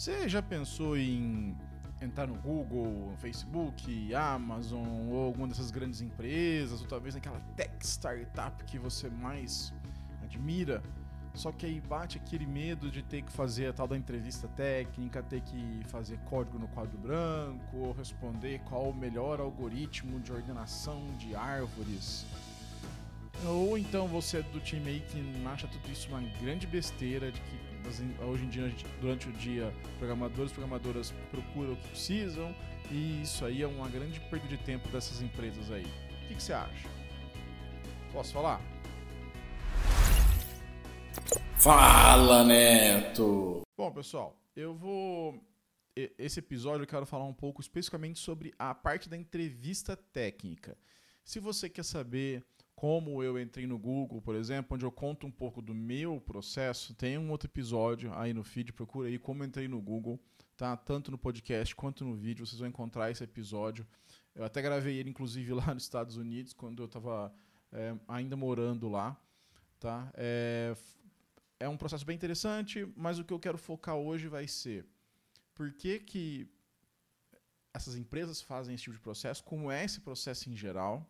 Você já pensou em entrar no Google, Facebook, Amazon ou alguma dessas grandes empresas, ou talvez naquela tech startup que você mais admira? Só que aí bate aquele medo de ter que fazer a tal da entrevista técnica, ter que fazer código no quadro branco, ou responder qual o melhor algoritmo de ordenação de árvores. Ou então você é do time aí que acha tudo isso uma grande besteira, de que hoje em dia, durante o dia, programadores e programadoras procuram o que precisam, e isso aí é uma grande perda de tempo dessas empresas aí. O que, que você acha? Posso falar? Fala, Neto! Bom, pessoal, eu vou. Esse episódio eu quero falar um pouco especificamente sobre a parte da entrevista técnica. Se você quer saber como eu entrei no Google, por exemplo, onde eu conto um pouco do meu processo, tem um outro episódio aí no feed, procura aí como entrei no Google, tá? Tanto no podcast quanto no vídeo, vocês vão encontrar esse episódio. Eu até gravei ele, inclusive, lá nos Estados Unidos, quando eu estava é, ainda morando lá, tá? É, é um processo bem interessante, mas o que eu quero focar hoje vai ser por que, que essas empresas fazem esse tipo de processo, como é esse processo em geral,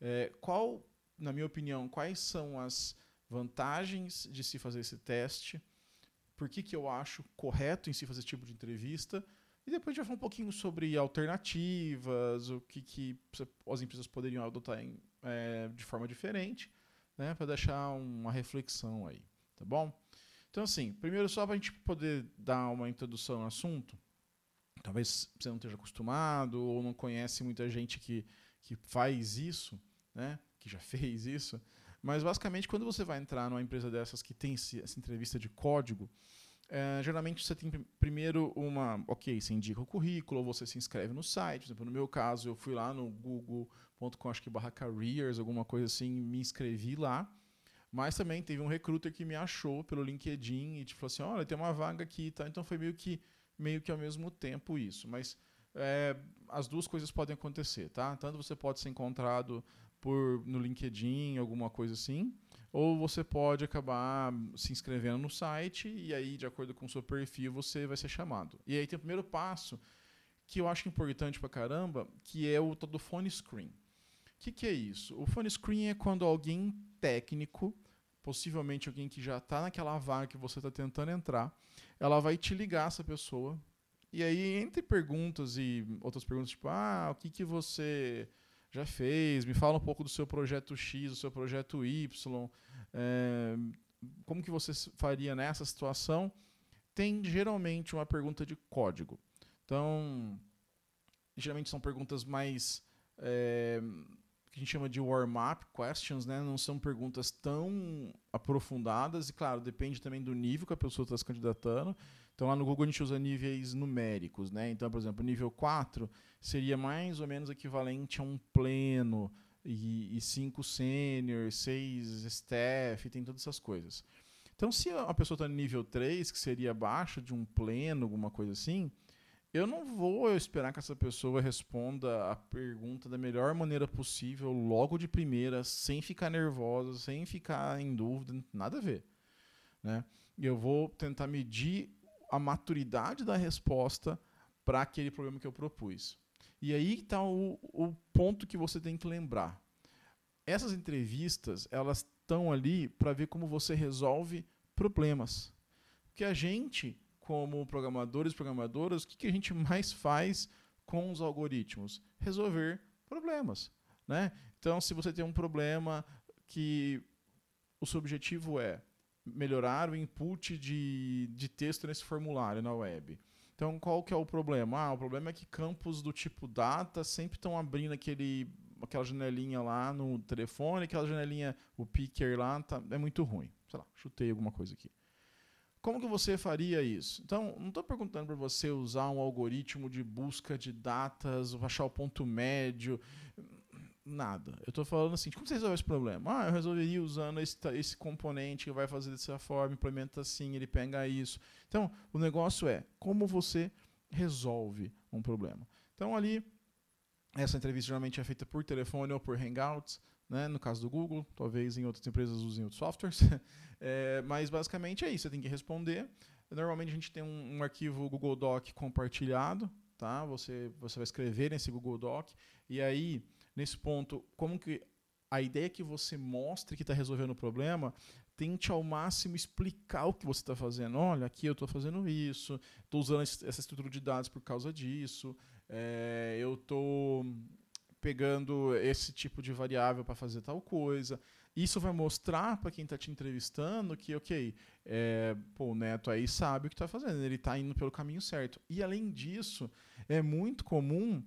é, qual, na minha opinião, quais são as vantagens de se fazer esse teste, por que, que eu acho correto em se fazer esse tipo de entrevista, e depois a gente vai falar um pouquinho sobre alternativas, o que, que as empresas poderiam adotar em, é, de forma diferente, né, para deixar uma reflexão aí tá bom? Então, assim, primeiro só para a gente poder dar uma introdução ao assunto, talvez você não esteja acostumado ou não conhece muita gente que, que faz isso, né? Que já fez isso, mas basicamente quando você vai entrar numa empresa dessas que tem essa entrevista de código, é, geralmente você tem primeiro uma, ok, você indica o currículo, você se inscreve no site, por exemplo, no meu caso eu fui lá no google.com, acho que barra careers, alguma coisa assim, me inscrevi lá, mas também teve um recruiter que me achou pelo LinkedIn e tipo, falou assim: olha, tem uma vaga aqui tá? Então foi meio que, meio que ao mesmo tempo isso. Mas é, as duas coisas podem acontecer, tá? Tanto você pode ser encontrado por no LinkedIn, alguma coisa assim, ou você pode acabar se inscrevendo no site e aí, de acordo com o seu perfil, você vai ser chamado. E aí tem o primeiro passo que eu acho importante pra caramba, que é o todo phone screen. O que, que é isso? O phone screen é quando alguém técnico, possivelmente alguém que já está naquela vaga que você está tentando entrar, ela vai te ligar essa pessoa. E aí, entre perguntas e outras perguntas, tipo, ah, o que, que você já fez? Me fala um pouco do seu projeto X, do seu projeto Y. É, como que você faria nessa situação? Tem geralmente uma pergunta de código. Então, geralmente são perguntas mais é, que a gente chama de warm-up questions, né? Não são perguntas tão aprofundadas e, claro, depende também do nível que a pessoa está se candidatando. Então, lá no Google a gente usa níveis numéricos, né? Então, por exemplo, nível 4 seria mais ou menos equivalente a um pleno e 5 sênior, 6 staff, tem todas essas coisas. Então, se a pessoa está no nível 3, que seria abaixo de um pleno, alguma coisa assim, eu não vou esperar que essa pessoa responda a pergunta da melhor maneira possível, logo de primeira, sem ficar nervosa, sem ficar em dúvida, nada a ver. Né? Eu vou tentar medir a maturidade da resposta para aquele problema que eu propus. E aí está o, o ponto que você tem que lembrar. Essas entrevistas, elas estão ali para ver como você resolve problemas. Porque a gente como programadores e programadoras, o que, que a gente mais faz com os algoritmos? Resolver problemas. Né? Então, se você tem um problema que o seu objetivo é melhorar o input de, de texto nesse formulário na web. Então, qual que é o problema? Ah, o problema é que campos do tipo data sempre estão abrindo aquele, aquela janelinha lá no telefone, aquela janelinha, o picker lá, tá, é muito ruim. Sei lá, chutei alguma coisa aqui. Como que você faria isso? Então, não estou perguntando para você usar um algoritmo de busca de datas, achar o ponto médio, nada. Eu estou falando assim, como você resolve esse problema? Ah, eu resolveria usando esse, esse componente que vai fazer dessa forma, implementa assim, ele pega isso. Então, o negócio é como você resolve um problema. Então, ali, essa entrevista geralmente é feita por telefone ou por Hangouts, né? no caso do Google, talvez em outras empresas usem outros softwares. É, mas basicamente é isso, você tem que responder. Normalmente a gente tem um, um arquivo Google Doc compartilhado, tá? Você, você vai escrever nesse Google Doc e aí nesse ponto, como que a ideia que você mostre que está resolvendo o problema, tente ao máximo explicar o que você está fazendo. Olha, aqui eu estou fazendo isso, estou usando essa estrutura de dados por causa disso, é, eu estou pegando esse tipo de variável para fazer tal coisa. Isso vai mostrar para quem está te entrevistando que, ok, é, pô, o Neto aí sabe o que está fazendo, ele está indo pelo caminho certo. E além disso, é muito comum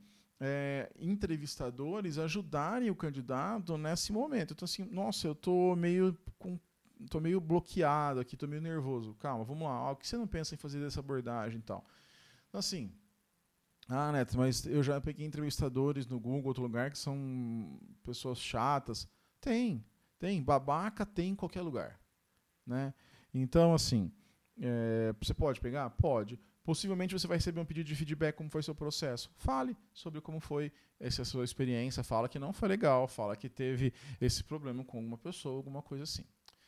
é, entrevistadores ajudarem o candidato nesse momento. Então, assim, nossa, eu estou meio com tô meio bloqueado aqui, tô meio nervoso. Calma, vamos lá. O que você não pensa em fazer dessa abordagem e tal? Então, assim, ah, Neto, mas eu já peguei entrevistadores no Google, outro lugar, que são pessoas chatas. Tem, tem. Babaca tem em qualquer lugar. Né? Então, assim, é, você pode pegar? Pode. Possivelmente você vai receber um pedido de feedback, como foi seu processo. Fale sobre como foi essa sua experiência. Fala que não foi legal, fala que teve esse problema com uma pessoa, alguma coisa assim.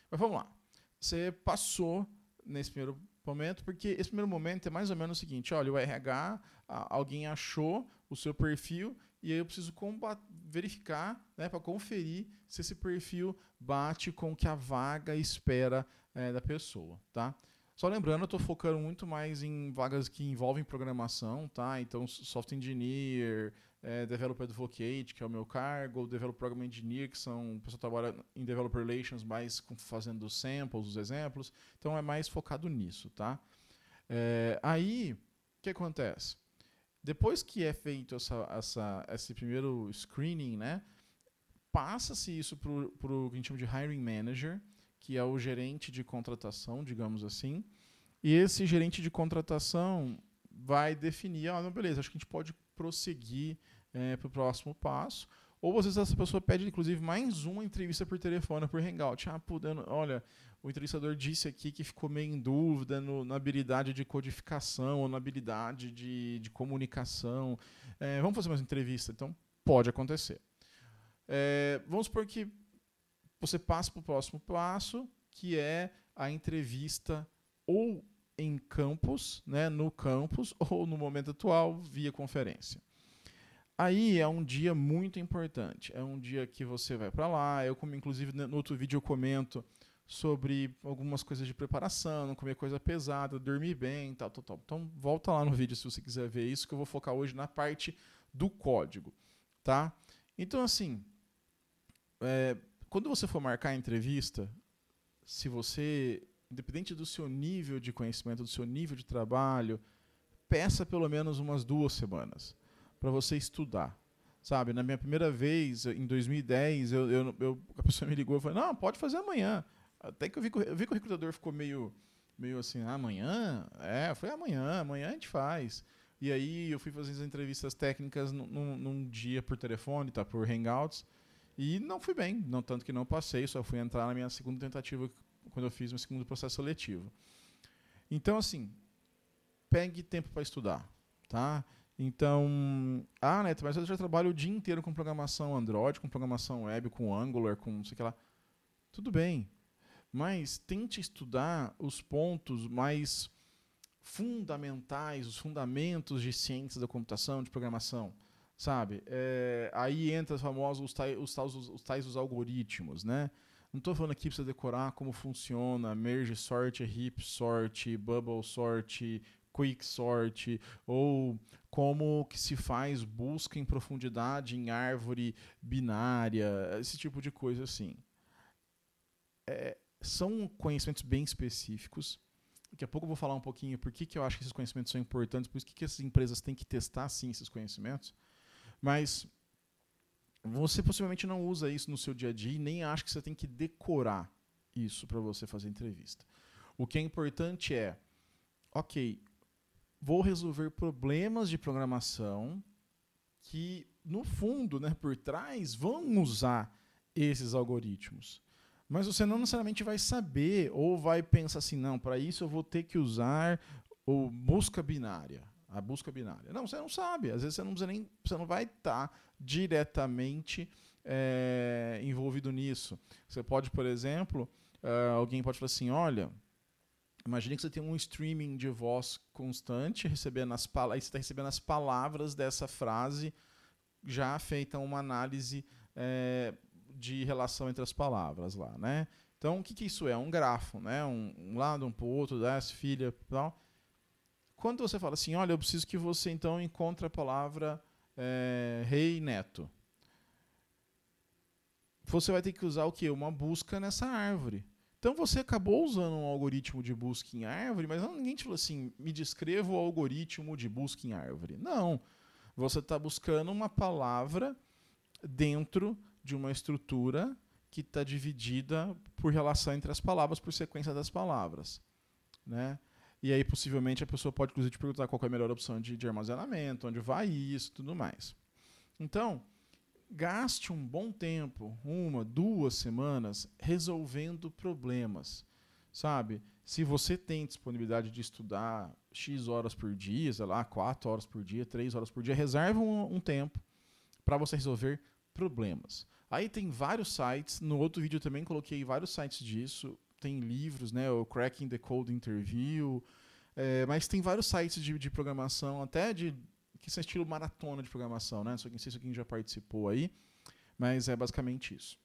Mas vamos lá. Você passou nesse primeiro momento, porque esse primeiro momento é mais ou menos o seguinte: olha, o RH, alguém achou o seu perfil e aí eu preciso verificar, né, para conferir se esse perfil bate com o que a vaga espera é, da pessoa, tá? Só lembrando, eu estou focando muito mais em vagas que envolvem programação, tá? Então, software engineer, é, Developer Advocate, que é o meu cargo, Developer Program Engineer, que são pessoa que trabalha em Developer Relations, mais fazendo samples, os exemplos. Então é mais focado nisso, tá? É, aí, o que acontece? Depois que é feito essa, essa, esse primeiro screening, né, passa-se isso para o que a gente chama de Hiring Manager, que é o gerente de contratação, digamos assim. E esse gerente de contratação vai definir, ah, não, beleza, acho que a gente pode prosseguir é, para o próximo passo. Ou às vezes essa pessoa pede, inclusive, mais uma entrevista por telefone, por Hangout. Ah, pudendo, olha, o entrevistador disse aqui que ficou meio em dúvida no, na habilidade de codificação ou na habilidade de, de comunicação. É, vamos fazer mais entrevista? Então, pode acontecer. É, vamos supor que você passa para o próximo passo, que é a entrevista ou em campus, né, no campus, ou no momento atual, via conferência. Aí é um dia muito importante. É um dia que você vai para lá. Eu, como inclusive no outro vídeo eu comento sobre algumas coisas de preparação, não comer coisa pesada, dormir bem, tal, tal, tal. Então volta lá no vídeo se você quiser ver isso, que eu vou focar hoje na parte do código, tá? Então assim, é, quando você for marcar a entrevista, se você, independente do seu nível de conhecimento, do seu nível de trabalho, peça pelo menos umas duas semanas para você estudar. Sabe, na minha primeira vez, em 2010, eu, eu, eu, a pessoa me ligou e falou: Não, pode fazer amanhã. Até que eu vi, eu vi que o recrutador ficou meio, meio assim: ah, amanhã? É, foi amanhã, amanhã a gente faz. E aí eu fui fazer as entrevistas técnicas num, num dia por telefone, tá, por Hangouts, e não fui bem, não tanto que não passei, só fui entrar na minha segunda tentativa quando eu fiz meu segundo processo seletivo. Então, assim, pegue tempo para estudar, tá? Então, ah, Neto, mas eu já trabalho o dia inteiro com programação Android, com programação web, com Angular, com não sei o que lá. Tudo bem, mas tente estudar os pontos mais fundamentais, os fundamentos de ciências da computação, de programação, sabe? É, aí entra os famosos os tais, os, tais, os tais os algoritmos, né? Não estou falando aqui para você decorar como funciona merge sort, heap sort, bubble sort, quick sort ou como que se faz busca em profundidade em árvore binária, esse tipo de coisa assim. É, são conhecimentos bem específicos. Daqui a pouco eu vou falar um pouquinho por que, que eu acho que esses conhecimentos são importantes, por que, que essas empresas têm que testar sim esses conhecimentos. Mas você possivelmente não usa isso no seu dia a dia e nem acha que você tem que decorar isso para você fazer entrevista. O que é importante é, ok, vou resolver problemas de programação que, no fundo, né, por trás, vão usar esses algoritmos. Mas você não necessariamente vai saber ou vai pensar assim, não, para isso eu vou ter que usar o busca binária, a busca binária. Não, você não sabe. Às vezes você não, nem, você não vai estar tá diretamente é, envolvido nisso. Você pode, por exemplo, uh, alguém pode falar assim, olha, Imagine que você tem um streaming de voz constante, recebendo as aí você está recebendo as palavras dessa frase, já feita uma análise é, de relação entre as palavras lá, né? Então, o que, que isso é? Um grafo, né? Um, um lado, um para o outro, desce, filha, tal. Quando você fala assim, olha, eu preciso que você então encontre a palavra é, rei neto, você vai ter que usar o quê? Uma busca nessa árvore. Então você acabou usando um algoritmo de busca em árvore, mas não, ninguém te falou assim, me descreva o algoritmo de busca em árvore. Não. Você está buscando uma palavra dentro de uma estrutura que está dividida por relação entre as palavras, por sequência das palavras. Né? E aí, possivelmente, a pessoa pode, inclusive, te perguntar qual é a melhor opção de, de armazenamento, onde vai isso tudo mais. Então, gaste um bom tempo, uma, duas semanas, resolvendo problemas. Sabe? Se você tem disponibilidade de estudar X horas por dia, sei lá, 4 horas por dia, 3 horas por dia, reserva um, um tempo para você resolver problemas. Aí tem vários sites, no outro vídeo também coloquei vários sites disso, tem livros, né, o Cracking the Code Interview, é, mas tem vários sites de, de programação, até de que são estilo maratona de programação, né? Não sei se alguém já participou aí, mas é basicamente isso.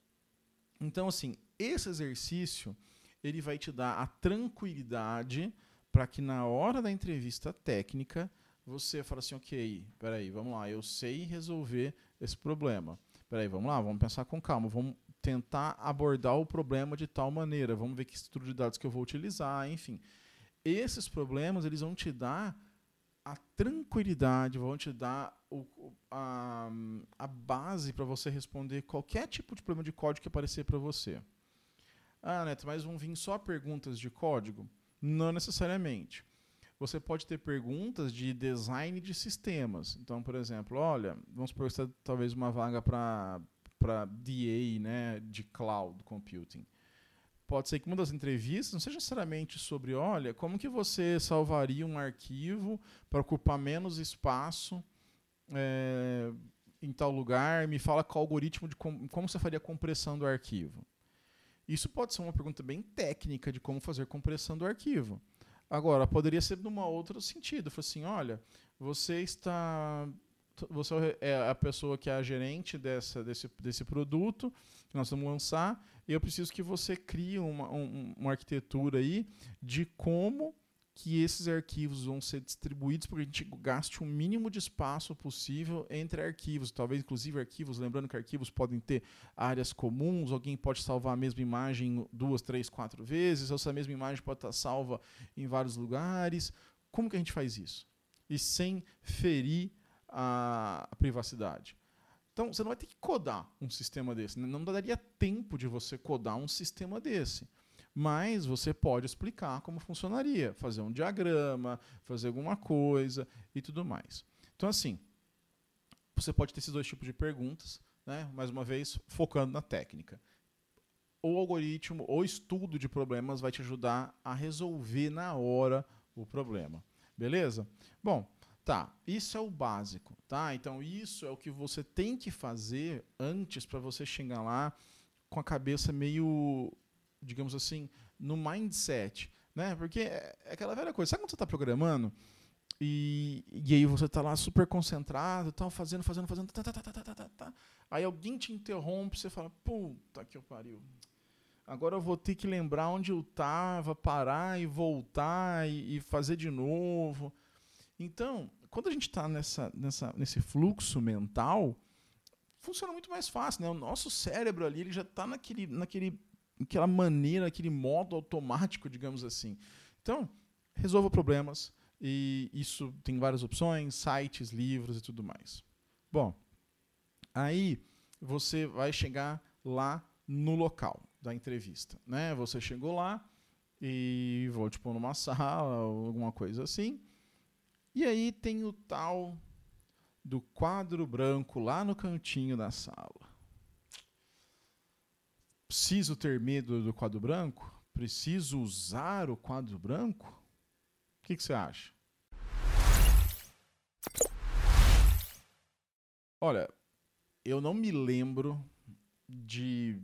Então, assim, esse exercício ele vai te dar a tranquilidade para que na hora da entrevista técnica você fale assim, ok, peraí, vamos lá, eu sei resolver esse problema. Peraí, vamos lá, vamos pensar com calma, vamos tentar abordar o problema de tal maneira, vamos ver que estrutura de dados que eu vou utilizar, enfim. Esses problemas eles vão te dar a tranquilidade, vão te dar o, a, a base para você responder qualquer tipo de problema de código que aparecer para você. Ah, Neto, mas vão vir só perguntas de código? Não necessariamente. Você pode ter perguntas de design de sistemas. Então, por exemplo, olha, vamos supor que você talvez uma vaga para DA, né, de cloud computing pode ser que uma das entrevistas não seja necessariamente sobre, olha, como que você salvaria um arquivo para ocupar menos espaço é, em tal lugar, me fala qual algoritmo de com, como você faria a compressão do arquivo. Isso pode ser uma pergunta bem técnica de como fazer compressão do arquivo. Agora, poderia ser num outro sentido. Falar assim, olha, você está você é a pessoa que é a gerente dessa, desse, desse produto que nós vamos lançar, e eu preciso que você crie uma, um, uma arquitetura aí de como que esses arquivos vão ser distribuídos para que a gente gaste o mínimo de espaço possível entre arquivos, talvez inclusive arquivos, lembrando que arquivos podem ter áreas comuns, alguém pode salvar a mesma imagem duas, três, quatro vezes, ou essa mesma imagem pode estar salva em vários lugares. Como que a gente faz isso? E sem ferir a privacidade. Então, você não vai ter que codar um sistema desse. Não daria tempo de você codar um sistema desse. Mas você pode explicar como funcionaria, fazer um diagrama, fazer alguma coisa e tudo mais. Então, assim, você pode ter esses dois tipos de perguntas, né? mais uma vez, focando na técnica. O algoritmo, o estudo de problemas vai te ajudar a resolver na hora o problema. Beleza? Bom, Tá, isso é o básico, tá? Então isso é o que você tem que fazer antes para você chegar lá com a cabeça meio, digamos assim, no mindset, né? Porque é, é aquela velha coisa. Sabe quando você está programando e, e aí você está lá super concentrado, tal, fazendo, fazendo, fazendo, tá, tá, tá, tá, tá, tá, tá. Aí alguém te interrompe, você fala, puta que eu pariu. Agora eu vou ter que lembrar onde eu estava, parar e voltar e, e fazer de novo. Então, quando a gente está nessa, nessa, nesse fluxo mental, funciona muito mais fácil. Né? O nosso cérebro ali ele já está naquele, naquele, naquela maneira, naquele modo automático, digamos assim. Então, resolva problemas. E isso tem várias opções, sites, livros e tudo mais. Bom, aí você vai chegar lá no local da entrevista. Né? Você chegou lá e vou pôr numa sala, alguma coisa assim. E aí tem o tal do quadro branco lá no cantinho da sala. Preciso ter medo do quadro branco? Preciso usar o quadro branco? O que, que você acha? Olha, eu não me lembro de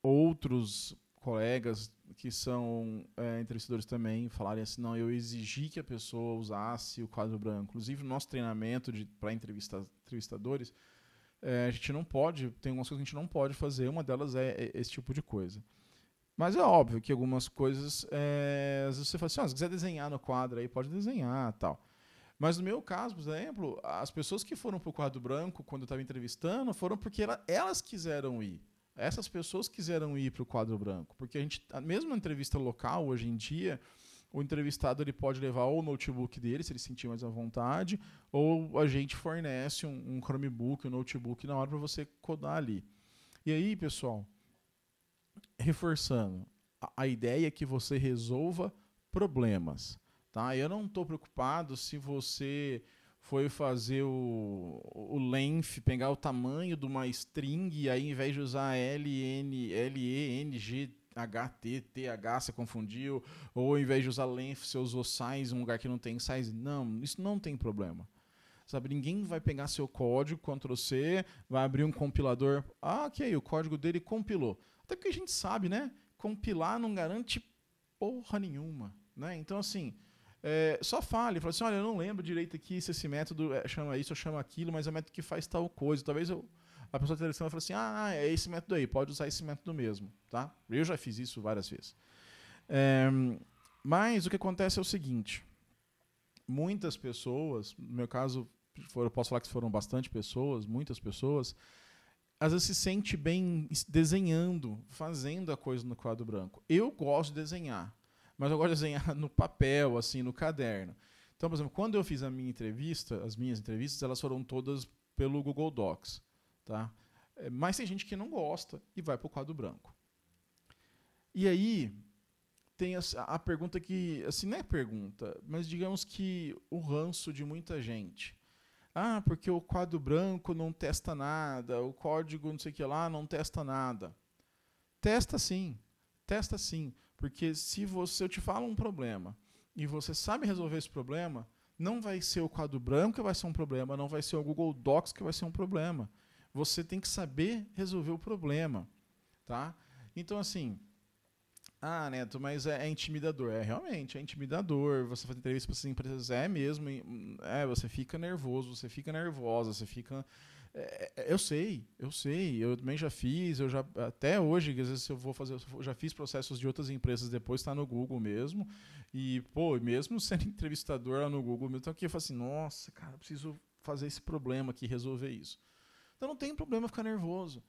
outros colegas que são é, entrevistadores também falarem assim, não, eu exigi que a pessoa usasse o quadro branco. Inclusive, no nosso treinamento para entrevista, entrevistadores, é, a gente não pode, tem algumas coisas que a gente não pode fazer, uma delas é, é esse tipo de coisa. Mas é óbvio que algumas coisas, é, às vezes você fala assim, ah, se quiser desenhar no quadro aí, pode desenhar tal. Mas no meu caso, por exemplo, as pessoas que foram para o quadro branco quando eu estava entrevistando foram porque ela, elas quiseram ir. Essas pessoas quiseram ir para o quadro branco. Porque a gente, mesmo na entrevista local, hoje em dia, o entrevistado ele pode levar ou o notebook dele, se ele sentir mais à vontade, ou a gente fornece um, um Chromebook, um notebook na hora para você codar ali. E aí, pessoal, reforçando, a, a ideia é que você resolva problemas. Tá? Eu não estou preocupado se você foi fazer o, o length, pegar o tamanho de uma string e aí, ao invés de usar L, N, L, E, N, G, H, T, T, H, você confundiu, ou ao invés de usar length, você usou size, um lugar que não tem size. Não, isso não tem problema. Sabe, ninguém vai pegar seu código, Ctrl C, vai abrir um compilador. Ah, ok, o código dele compilou. Até porque a gente sabe, né? Compilar não garante porra nenhuma. Né? Então, assim, é, só fale, fala assim, olha, eu não lembro direito aqui se esse método é, chama isso ou chama aquilo, mas é o método que faz tal coisa. Talvez eu, a pessoa da vai falar assim, ah, é esse método aí, pode usar esse método mesmo, tá? Eu já fiz isso várias vezes. É, mas o que acontece é o seguinte, muitas pessoas, no meu caso, eu posso falar que foram bastante pessoas, muitas pessoas, às vezes se sente bem desenhando, fazendo a coisa no quadro branco. Eu gosto de desenhar, mas eu gosto de desenhar no papel, assim, no caderno. Então, por exemplo, quando eu fiz a minha entrevista, as minhas entrevistas, elas foram todas pelo Google Docs, tá? É, mas tem gente que não gosta e vai para o quadro branco. E aí tem a, a, pergunta que, assim, não é pergunta, mas digamos que o ranço de muita gente. Ah, porque o quadro branco não testa nada, o código não sei o que lá não testa nada. Testa sim, testa sim. Porque se você eu te falo um problema e você sabe resolver esse problema, não vai ser o quadro branco que vai ser um problema, não vai ser o Google Docs que vai ser um problema. Você tem que saber resolver o problema, tá? Então assim, ah, Neto, mas é, é, intimidador. É, realmente, é intimidador. Você fazer entrevista para essas empresas é mesmo. É, você fica nervoso, você fica nervosa, você fica eu sei, eu sei. Eu também já fiz, eu já até hoje, às vezes eu vou fazer, eu já fiz processos de outras empresas depois, está no Google mesmo. E pô, mesmo sendo entrevistador lá no Google, então aqui eu falo assim, nossa, cara, preciso fazer esse problema aqui, resolver isso. Então não tem problema ficar nervoso.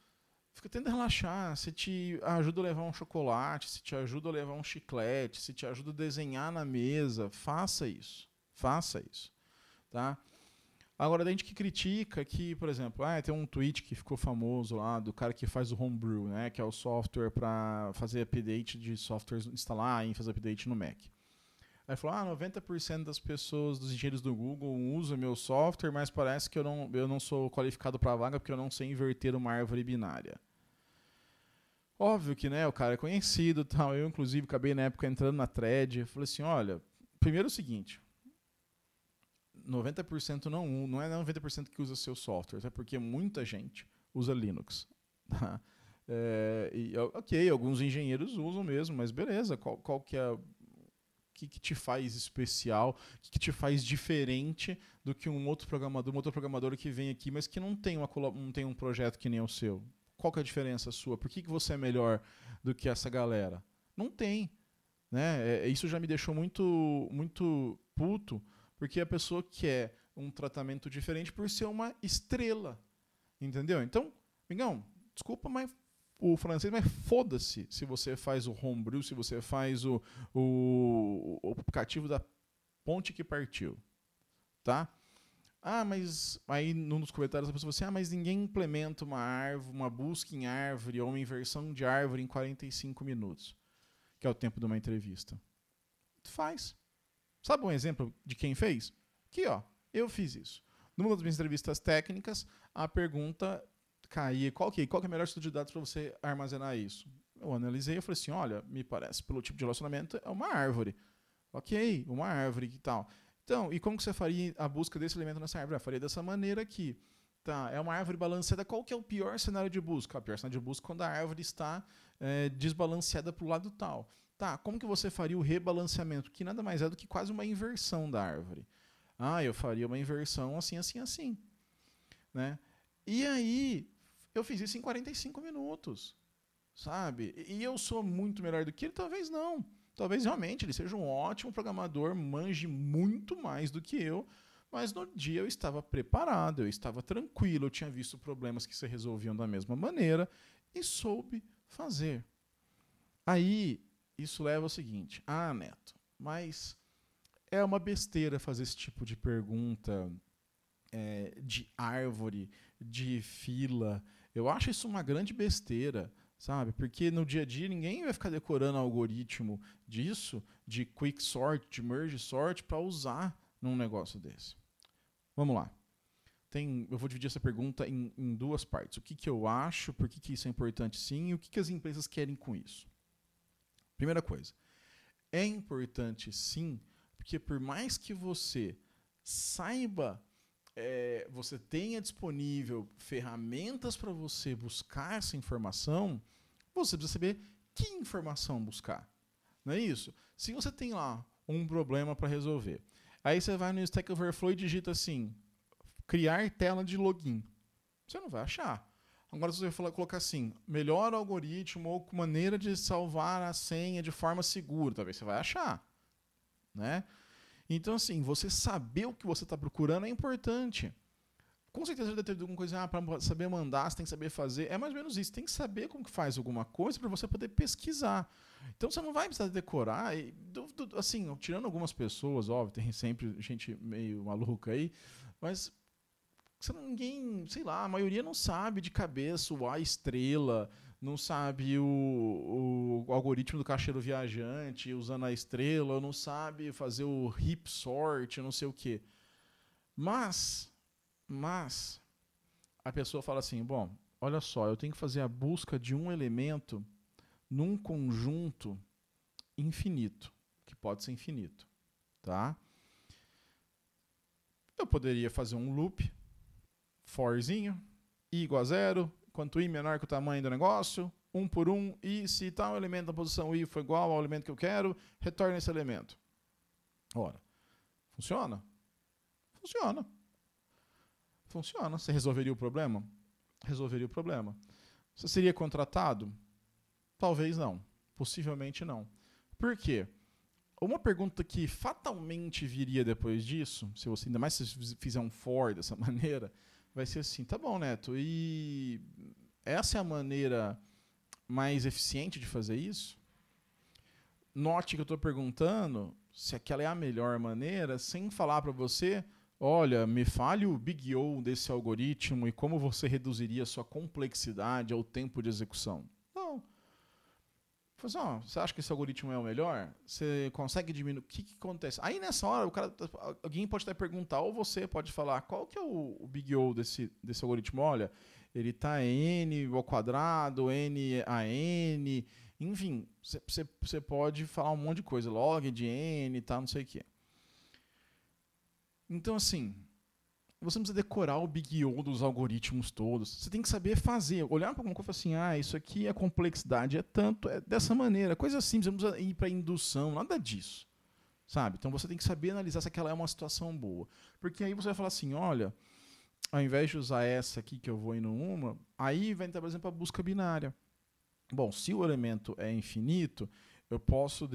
Fica tentando relaxar, se te ajuda a levar um chocolate, se te ajuda a levar um chiclete, se te ajuda a desenhar na mesa, faça isso. Faça isso, tá? Agora, tem gente que critica que, por exemplo, ah, tem um tweet que ficou famoso lá do cara que faz o Homebrew, né, que é o software para fazer update de softwares, instalar e fazer update no Mac. Aí falou, ah, 90% das pessoas, dos engenheiros do Google usam meu software, mas parece que eu não, eu não sou qualificado para a vaga porque eu não sei inverter uma árvore binária. Óbvio que, né, o cara é conhecido tal. Eu, inclusive, acabei na época entrando na thread. Falei assim, olha, primeiro é o seguinte, 90% não, não é 90% que usa seu software, é porque muita gente usa Linux. Tá? É, e, ok, alguns engenheiros usam mesmo, mas beleza, qual, qual que é o que, que te faz especial, o que, que, te faz diferente do que um outro programador, um outro programador que vem aqui, mas que não tem, uma, não tem um projeto que nem o seu? Qual que é a diferença sua? Por que, que você é melhor do que essa galera? Não tem. Né? É, isso já me deixou muito, muito puto, porque a pessoa quer um tratamento diferente por ser uma estrela. Entendeu? Então, amigão, desculpa, mas o francês, mas foda-se se você faz o homebrew, se você faz o, o, o aplicativo da ponte que partiu. Tá? Ah, mas aí nos comentários a pessoa fala assim: ah, mas ninguém implementa uma árvore, uma busca em árvore ou uma inversão de árvore em 45 minutos, que é o tempo de uma entrevista. Faz. Sabe um exemplo de quem fez? Aqui, ó, eu fiz isso. Numa das minhas entrevistas técnicas, a pergunta caía, qual que, qual que é o melhor estudo de dados para você armazenar isso? Eu analisei e falei assim, olha, me parece, pelo tipo de relacionamento, é uma árvore. Ok, uma árvore e tal. Então, e como que você faria a busca desse elemento nessa árvore? Eu faria dessa maneira aqui. Tá, é uma árvore balanceada. Qual que é o pior cenário de busca? O pior cenário de busca é quando a árvore está é, desbalanceada para o lado tal. Tá, como que você faria o rebalanceamento? Que nada mais é do que quase uma inversão da árvore. Ah, eu faria uma inversão assim, assim, assim. Né? E aí, eu fiz isso em 45 minutos. Sabe? E eu sou muito melhor do que ele? Talvez não. Talvez realmente ele seja um ótimo programador, manje muito mais do que eu, mas no dia eu estava preparado, eu estava tranquilo, eu tinha visto problemas que se resolviam da mesma maneira e soube fazer. Aí isso leva ao seguinte: ah, Neto, mas é uma besteira fazer esse tipo de pergunta é, de árvore, de fila. Eu acho isso uma grande besteira, sabe? Porque no dia a dia ninguém vai ficar decorando algoritmo disso, de quick sort, de merge sort, para usar num negócio desse. Vamos lá. Tem, eu vou dividir essa pergunta em, em duas partes. O que, que eu acho, por que, que isso é importante sim, e o que, que as empresas querem com isso. Primeira coisa, é importante sim, porque por mais que você saiba, é, você tenha disponível ferramentas para você buscar essa informação, você precisa saber que informação buscar. Não é isso? Se você tem lá um problema para resolver, aí você vai no Stack Overflow e digita assim: criar tela de login. Você não vai achar. Agora, se você falar, colocar assim, melhor algoritmo ou maneira de salvar a senha de forma segura, talvez você vai achar. Né? Então, assim, você saber o que você está procurando é importante. Com certeza deve ter alguma coisa, ah, para saber mandar, você tem que saber fazer. É mais ou menos isso. Tem que saber como que faz alguma coisa para você poder pesquisar. Então você não vai precisar decorar. E, assim, tirando algumas pessoas, óbvio, tem sempre gente meio maluca aí, mas ninguém, sei lá, a maioria não sabe de cabeça o A estrela, não sabe o, o algoritmo do caixeiro viajante usando a estrela, não sabe fazer o hip sort, não sei o quê. Mas, mas, a pessoa fala assim, bom, olha só, eu tenho que fazer a busca de um elemento num conjunto infinito, que pode ser infinito, tá? Eu poderia fazer um loop forzinho, i igual a zero, quanto i menor que o tamanho do negócio, um por um, e se tal elemento da posição i for igual ao elemento que eu quero, retorne esse elemento. Ora, funciona? Funciona. Funciona. Você resolveria o problema? Resolveria o problema. Você seria contratado? Talvez não. Possivelmente não. Por quê? Uma pergunta que fatalmente viria depois disso, se você ainda mais se fizer um for dessa maneira, vai ser assim, tá bom, Neto, e essa é a maneira mais eficiente de fazer isso? Note que eu estou perguntando se aquela é a melhor maneira, sem falar para você, olha, me fale o Big O desse algoritmo e como você reduziria a sua complexidade ao tempo de execução. Falei assim, oh, você acha que esse algoritmo é o melhor? Você consegue diminuir? O que, que acontece? Aí nessa hora, o cara, alguém pode até perguntar, ou você pode falar, qual que é o, o big O desse, desse algoritmo? Olha, ele está n ao quadrado, n a n, enfim, você pode falar um monte de coisa, log de n, tá, não sei o quê. Então, assim, você não precisa decorar o Big O dos algoritmos todos. Você tem que saber fazer. Olhar para alguma coisa e falar assim, ah, isso aqui, a complexidade é tanto, é dessa maneira. Coisa simples, precisa ir para indução, nada disso. Sabe? Então você tem que saber analisar se aquela é uma situação boa. Porque aí você vai falar assim, olha, ao invés de usar essa aqui que eu vou indo uma, aí vai entrar, por exemplo, a busca binária. Bom, se o elemento é infinito, eu posso,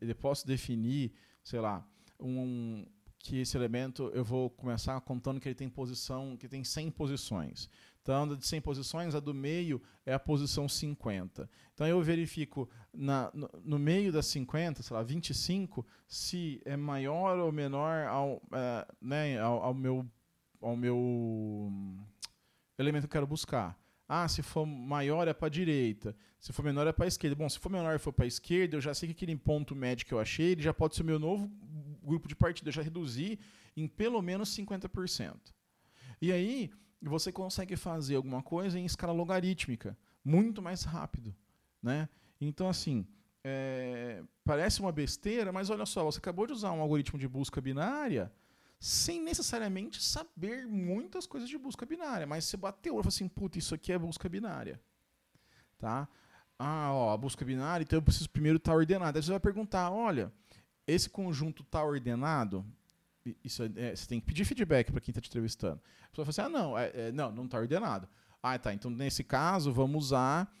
eu posso definir, sei lá, um, que esse elemento eu vou começar contando que ele tem posição, que tem 100 posições. Então, de 100 posições, a do meio é a posição 50. Então, eu verifico na, no, no, meio das 50, sei lá, 25, se é maior ou menor ao, é, né, ao, ao, meu, ao meu elemento que eu quero buscar. Ah, se for maior é para a direita, se for menor é para a esquerda. Bom, se for menor e for para a esquerda, eu já sei que aquele ponto médio que eu achei, ele já pode ser o meu novo grupo de partida, eu já reduzi em pelo menos 50%. E aí, você consegue fazer alguma coisa em escala logarítmica, muito mais rápido. Né? Então, assim, é, parece uma besteira, mas olha só, você acabou de usar um algoritmo de busca binária, sem necessariamente saber muitas coisas de busca binária, mas você bateu e falou assim, puta, isso aqui é busca binária. Tá? Ah, ó, a busca binária, então eu preciso primeiro estar tá ordenado. Aí você vai perguntar, olha, esse conjunto está ordenado? Isso é, é, você tem que pedir feedback para quem está te entrevistando. A pessoa fala assim, ah, não, é, é não, não está ordenado. Ah, tá, então nesse caso vamos usar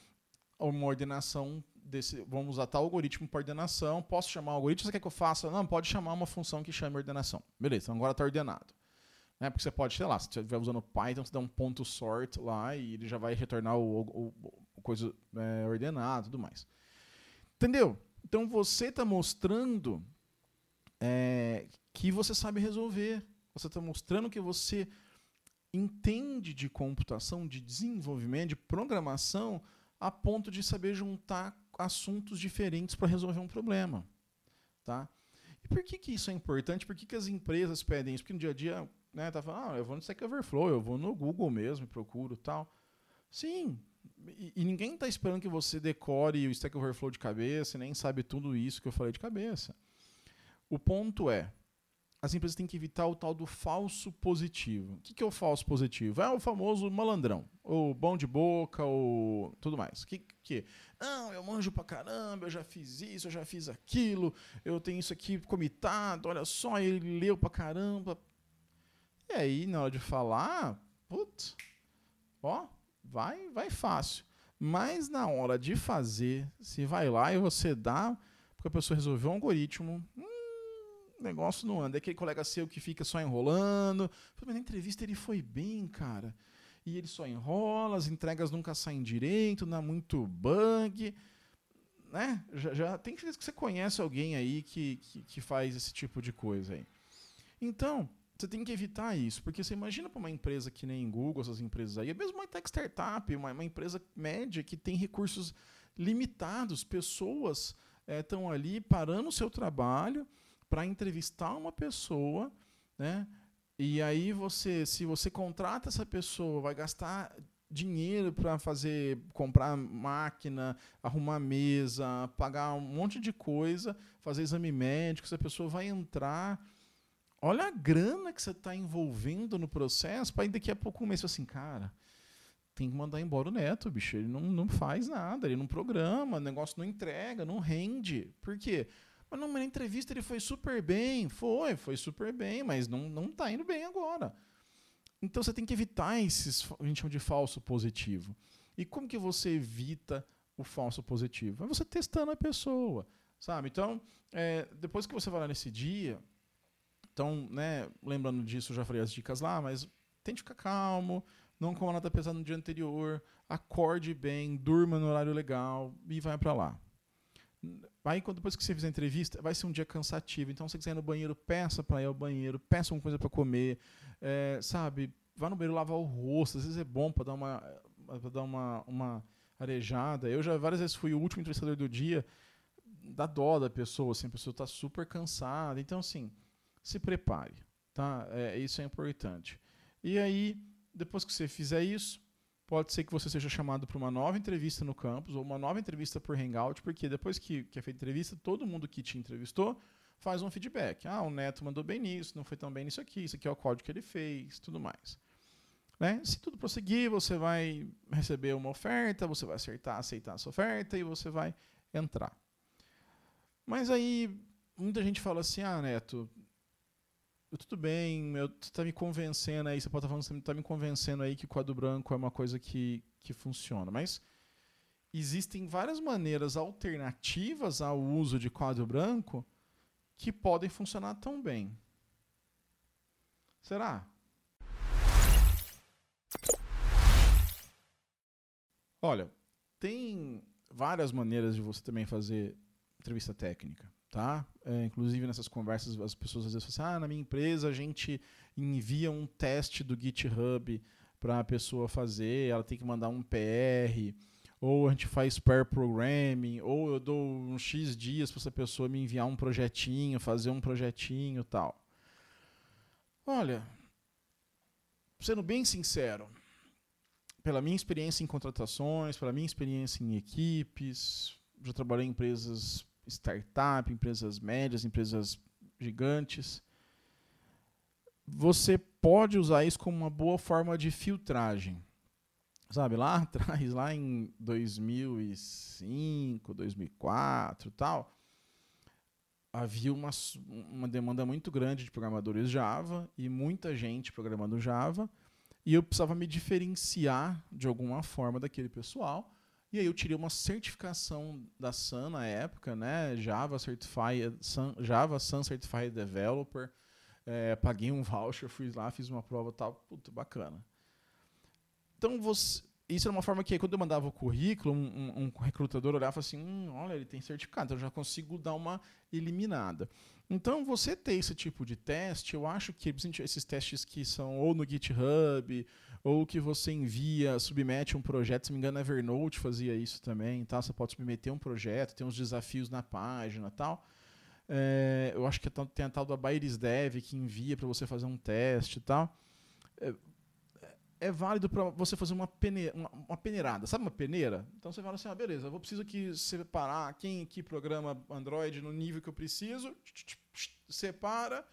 uma ordenação desse, vamos usar tal algoritmo para ordenação. Posso chamar o algoritmo? Você quer que eu faça? Não, pode chamar uma função que chame ordenação. Beleza, então agora está ordenado. Né? Porque você pode, sei lá, se você estiver usando Python, você dá um ponto sort lá e ele já vai retornar o, o, o coisa é, ordenado e tudo mais. Entendeu? Então você está mostrando é, que você sabe resolver. Você está mostrando que você entende de computação, de desenvolvimento, de programação, a ponto de saber juntar assuntos diferentes para resolver um problema. Tá? E por que, que isso é importante? Por que, que as empresas pedem isso? Porque no dia a dia, né, tá falando, ah, eu vou no Stack Overflow, eu vou no Google mesmo procuro tal. Sim, e, e ninguém está esperando que você decore o Stack Overflow de cabeça, nem sabe tudo isso que eu falei de cabeça. O ponto é, as empresas têm que evitar o tal do falso positivo. O que, é o falso positivo? É o famoso malandrão, ou bom de boca, ou tudo mais. Que, que Não, eu manjo pra caramba, eu já fiz isso, eu já fiz aquilo, eu tenho isso aqui comitado, olha só, ele leu pra caramba. E aí, na hora de falar, putz, ó, vai, vai fácil. Mas na hora de fazer, se vai lá e você dá, porque a pessoa resolveu um algoritmo, hum, negócio não anda. É aquele colega seu que fica só enrolando. Mas na entrevista ele foi bem, cara. E ele só enrola, as entregas nunca saem direito, dá muito bug. Né? Já, já tem que você conhece alguém aí que, que, que faz esse tipo de coisa aí. Então, você tem que evitar isso, porque você imagina para uma empresa que nem Google, essas empresas aí, mesmo uma tech startup, uma, uma empresa média que tem recursos limitados, pessoas estão é, ali parando o seu trabalho para entrevistar uma pessoa, né? E aí você, se você contrata essa pessoa, vai gastar dinheiro para fazer, comprar máquina, arrumar mesa, pagar um monte de coisa, fazer exame médico, essa pessoa vai entrar. Olha a grana que você está envolvendo no processo, para daqui a pouco um mês assim, cara, tem que mandar embora o neto, bicho. Ele não, não faz nada, ele não programa, o negócio não entrega, não rende. Por quê? Mas numa entrevista ele foi super bem. Foi, foi super bem, mas não, não tá indo bem agora. Então você tem que evitar esses, a gente chama de falso positivo. E como que você evita o falso positivo? É você testando a pessoa, sabe? Então, é, depois que você vai lá nesse dia, então, né, lembrando disso, já falei as dicas lá, mas tente ficar calmo, não coma nada pesado no dia anterior, acorde bem, durma no horário legal e vai para lá. Aí, quando, depois que você fizer a entrevista, vai ser um dia cansativo. Então, se você quiser ir no banheiro, peça para ir ao banheiro, peça uma coisa para comer, é, sabe? Vá no banheiro lavar o rosto. Às vezes é bom para dar uma, pra dar uma, uma arejada. Eu já várias vezes fui o último entrevistador do dia, dá dó da pessoa, assim, a pessoa está super cansada. Então, assim, se prepare, tá? É, isso é importante. E aí, depois que você fizer isso, pode ser que você seja chamado para uma nova entrevista no campus ou uma nova entrevista por Hangout, porque depois que, que é feita a entrevista, todo mundo que te entrevistou faz um feedback. Ah, o Neto mandou bem nisso, não foi tão bem nisso aqui, isso aqui é o código que ele fez, tudo mais. Né? Se tudo prosseguir, você vai receber uma oferta, você vai acertar, aceitar essa oferta e você vai entrar. Mas aí muita gente fala assim: ah, Neto, tudo bem, eu, você está me convencendo aí, você pode estar falando, você está me convencendo aí que quadro branco é uma coisa que, que funciona, mas existem várias maneiras alternativas ao uso de quadro branco que podem funcionar tão bem. Será? Olha, tem várias maneiras de você também fazer entrevista técnica tá? É, inclusive nessas conversas as pessoas às vezes falam assim, ah, na minha empresa a gente envia um teste do GitHub para a pessoa fazer, ela tem que mandar um PR, ou a gente faz pair programming, ou eu dou uns X dias para essa pessoa me enviar um projetinho, fazer um projetinho tal. Olha, sendo bem sincero, pela minha experiência em contratações, pela minha experiência em equipes, já trabalhei em empresas startup, empresas médias, empresas gigantes. você pode usar isso como uma boa forma de filtragem. Sabe, lá atrás, lá em 2005, 2004 tal, havia uma, uma demanda muito grande de programadores Java e muita gente programando Java, e eu precisava me diferenciar de alguma forma daquele pessoal. E aí eu tirei uma certificação da Sun na época, né? Java Certified, Sun, Java Sun Certified Developer. É, paguei um voucher, fui lá, fiz uma prova tal, puta, bacana. Então você, isso era uma forma que quando eu mandava o currículo, um, um, recrutador olhava assim, hum, olha, ele tem certificado, então eu já consigo dar uma eliminada. Então, você ter esse tipo de teste, eu acho que esses testes que são ou no GitHub, ou que você envia, submete um projeto, se não me engano, Evernote fazia isso também, tá? Você pode submeter um projeto, tem uns desafios na página tal. É, eu acho que tem a tal da Bairis Dev que envia para você fazer um teste e tal. É, é válido para você fazer uma, pene, uma, uma, peneirada. Sabe uma peneira? Então você fala assim: ah, beleza, eu vou preciso aqui separar quem aqui programa Android no nível que eu preciso. Separa.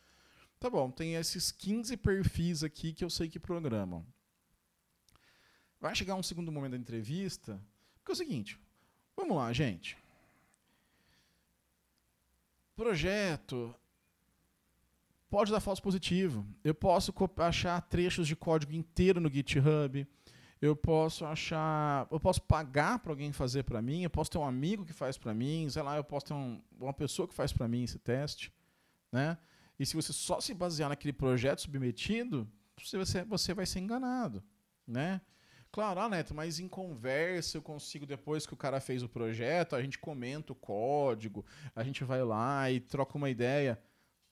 Tá bom, tem esses 15 perfis aqui que eu sei que programam. Vai chegar um segundo momento da entrevista, porque é o seguinte: vamos lá, gente. Projeto pode dar falso positivo. Eu posso achar trechos de código inteiro no GitHub. Eu posso achar, eu posso pagar para alguém fazer para mim. Eu posso ter um amigo que faz para mim. Sei lá, eu posso ter um, uma pessoa que faz para mim esse teste, né? E se você só se basear naquele projeto submetido, você você vai ser enganado, né? Claro, ah, Neto, mas em conversa eu consigo, depois que o cara fez o projeto, a gente comenta o código, a gente vai lá e troca uma ideia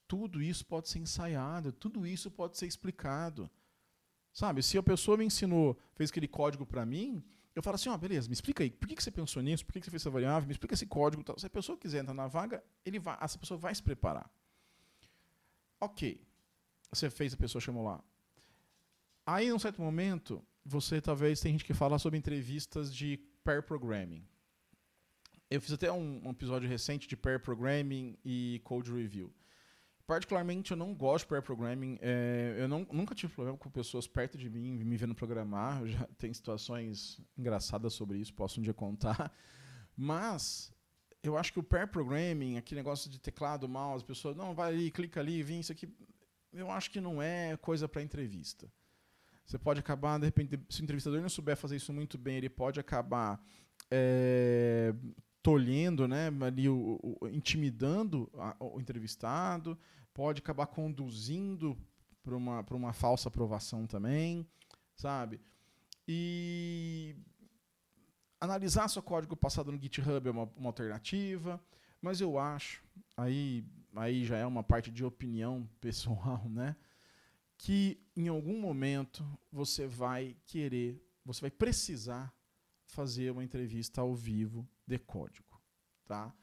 tudo isso pode ser ensaiado, tudo isso pode ser explicado. Sabe, se a pessoa me ensinou, fez aquele código para mim, eu falo assim, ó, oh, beleza, me explica aí, por que, você pensou nisso, por que, que você fez essa variável, me explica esse código. Tal. Se a pessoa quiser entrar na vaga, ele vai, essa pessoa vai se preparar. Ok, você fez, a pessoa chamou lá. Aí, em um certo momento, você talvez tem gente que fala sobre entrevistas de pair programming. Eu fiz até um, um episódio recente de pair programming e code review particularmente, eu não gosto de pair programming. É, eu não, nunca tive problema com pessoas perto de mim me vendo programar. Eu já tenho situações engraçadas sobre isso, posso um dia contar. Mas eu acho que o pair programming, aquele negócio de teclado, mouse, pessoa, não, vai ali, clica ali, vem isso aqui. Eu acho que não é coisa para entrevista. Você pode acabar, de repente, se o entrevistador não souber fazer isso muito bem, ele pode acabar é, tolhendo, né, ali, o, o, intimidando a, o entrevistado, pode acabar conduzindo para uma, uma falsa aprovação também, sabe? E analisar seu código passado no GitHub é uma, uma alternativa, mas eu acho, aí, aí já é uma parte de opinião pessoal, né? Que em algum momento você vai querer, você vai precisar fazer uma entrevista ao vivo de código, tá?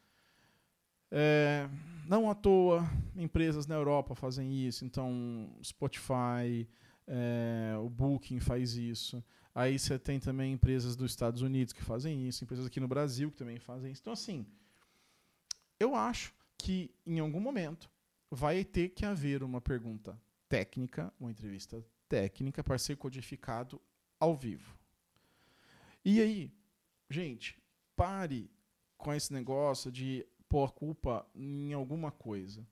É, não à toa, empresas na Europa fazem isso, então Spotify, é, o Booking faz isso. Aí você tem também empresas dos Estados Unidos que fazem isso, empresas aqui no Brasil que também fazem isso. Então, assim, eu acho que em algum momento vai ter que haver uma pergunta técnica, uma entrevista técnica para ser codificado ao vivo. E aí, gente, pare com esse negócio de pôr culpa em alguma coisa.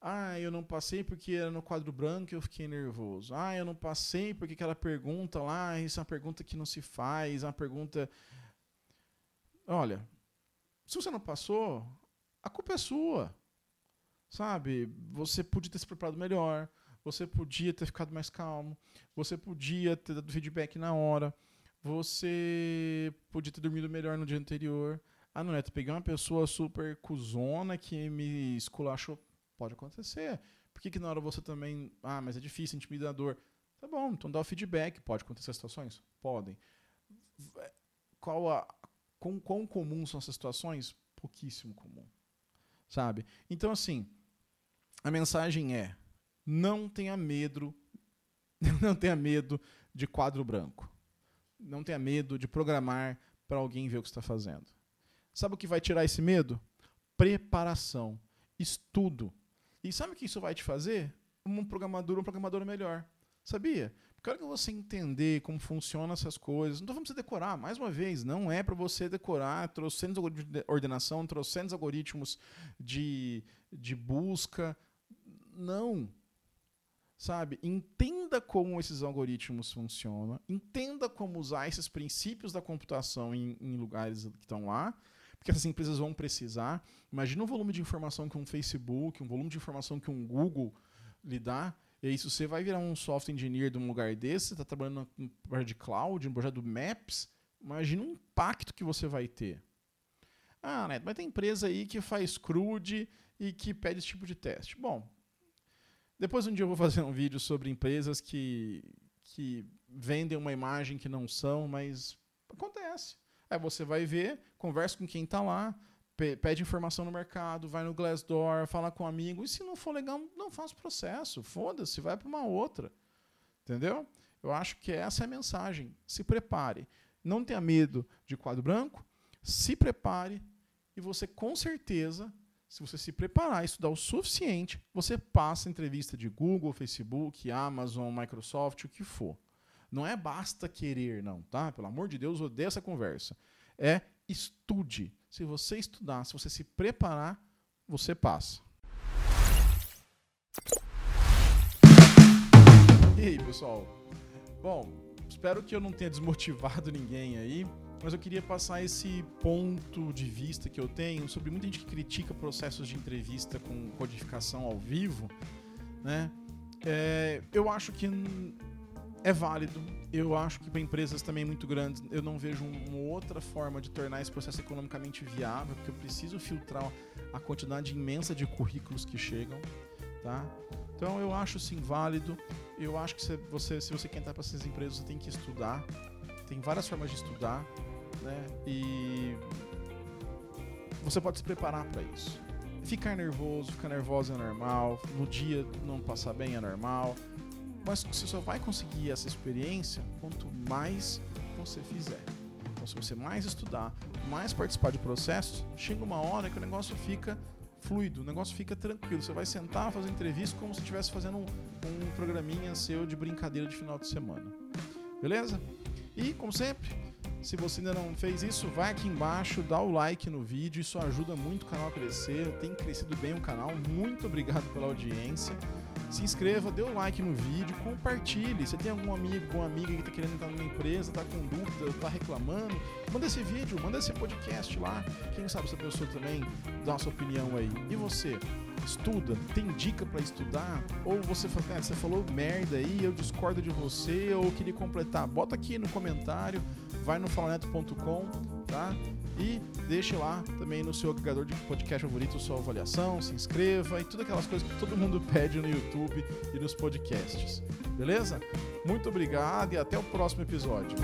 Ah, eu não passei porque era no quadro branco e eu fiquei nervoso. Ah, eu não passei porque aquela pergunta lá, isso é uma pergunta que não se faz, é uma pergunta. Olha, se você não passou, a culpa é sua. Sabe? Você podia ter se preparado melhor, você podia ter ficado mais calmo, você podia ter dado feedback na hora, você podia ter dormido melhor no dia anterior. Ah, não, Neto, peguei uma pessoa super cuzona que me esculachou. Pode acontecer. Por que, que na hora você também. Ah, mas é difícil, intimidador. Tá bom, então dá o feedback. Pode acontecer situações? Podem. Qual a. Quão, quão comum são essas situações? Pouquíssimo comum. Sabe? Então, assim, a mensagem é: não tenha medo. Não tenha medo de quadro branco. Não tenha medo de programar para alguém ver o que está fazendo. Sabe o que vai tirar esse medo? Preparação, estudo. E sabe o que isso vai te fazer? um programador um programador melhor. Sabia? Porque que você entender como funcionam essas coisas, não estou falando para você decorar, mais uma vez, não é para você decorar trocentos algoritmos de ordenação, trocentos algoritmos de, de busca. Não. Sabe? Entenda como esses algoritmos funcionam, entenda como usar esses princípios da computação em, em lugares que estão lá, porque essas empresas vão precisar. Imagina o volume de informação que um Facebook, um volume de informação que um Google lhe dá e aí, se você vai virar um software engineer de um lugar desse, você está trabalhando um projeto de cloud, um projeto do Maps, imagina o impacto que você vai ter. Ah, Neto, mas tem empresa aí que faz CRUD e que pede esse tipo de teste. Bom, depois um dia eu vou fazer um vídeo sobre empresas que, que vendem uma imagem que não são, mas acontece. Aí você vai ver, conversa com quem está lá, pede informação no mercado, vai no Glassdoor, fala com um amigo, e se não for legal, não faz processo, foda-se, vai para uma outra. Entendeu? Eu acho que essa é a mensagem. Se prepare. Não tenha medo de quadro branco, se prepare e você com certeza, se você se preparar e estudar o suficiente, você passa entrevista de Google, Facebook, Amazon, Microsoft, o que for. Não é basta querer, não, tá? Pelo amor de Deus, odeio essa conversa. É estude. Se você estudar, se você se preparar, você passa. E aí, pessoal? Bom, espero que eu não tenha desmotivado ninguém aí, mas eu queria passar esse ponto de vista que eu tenho sobre muita gente que critica processos de entrevista com codificação ao vivo, né? É, eu acho que é válido. Eu acho que para empresas também muito grandes, eu não vejo uma outra forma de tornar esse processo economicamente viável, porque eu preciso filtrar a quantidade imensa de currículos que chegam, tá? Então eu acho sim válido. Eu acho que se você, se você quer entrar para essas empresas, você tem que estudar. Tem várias formas de estudar, né? E você pode se preparar para isso. Ficar nervoso, ficar nervoso é normal. No dia não passar bem é normal mas você só vai conseguir essa experiência quanto mais você fizer. Então, se você mais estudar, mais participar de processos, chega uma hora que o negócio fica fluido, o negócio fica tranquilo. Você vai sentar, fazer entrevista como se estivesse fazendo um, um programinha seu de brincadeira de final de semana. Beleza? E, como sempre, se você ainda não fez isso, vai aqui embaixo, dá o like no vídeo, isso ajuda muito o canal a crescer. Tem crescido bem o canal. Muito obrigado pela audiência se inscreva, dê o like no vídeo, compartilhe. Se tem algum amigo, alguma amiga que está querendo entrar numa empresa, está com dúvida, está reclamando, manda esse vídeo, manda esse podcast lá. Quem sabe essa pessoa também dá a sua opinião aí. E você? Estuda? Tem dica para estudar? Ou você, cara, você falou merda aí, eu discordo de você, ou queria completar? Bota aqui no comentário, vai no falaneto.com, tá? E deixe lá também no seu agregador de podcast favorito sua avaliação, se inscreva e todas aquelas coisas que todo mundo pede no YouTube e nos podcasts. Beleza? Muito obrigado e até o próximo episódio.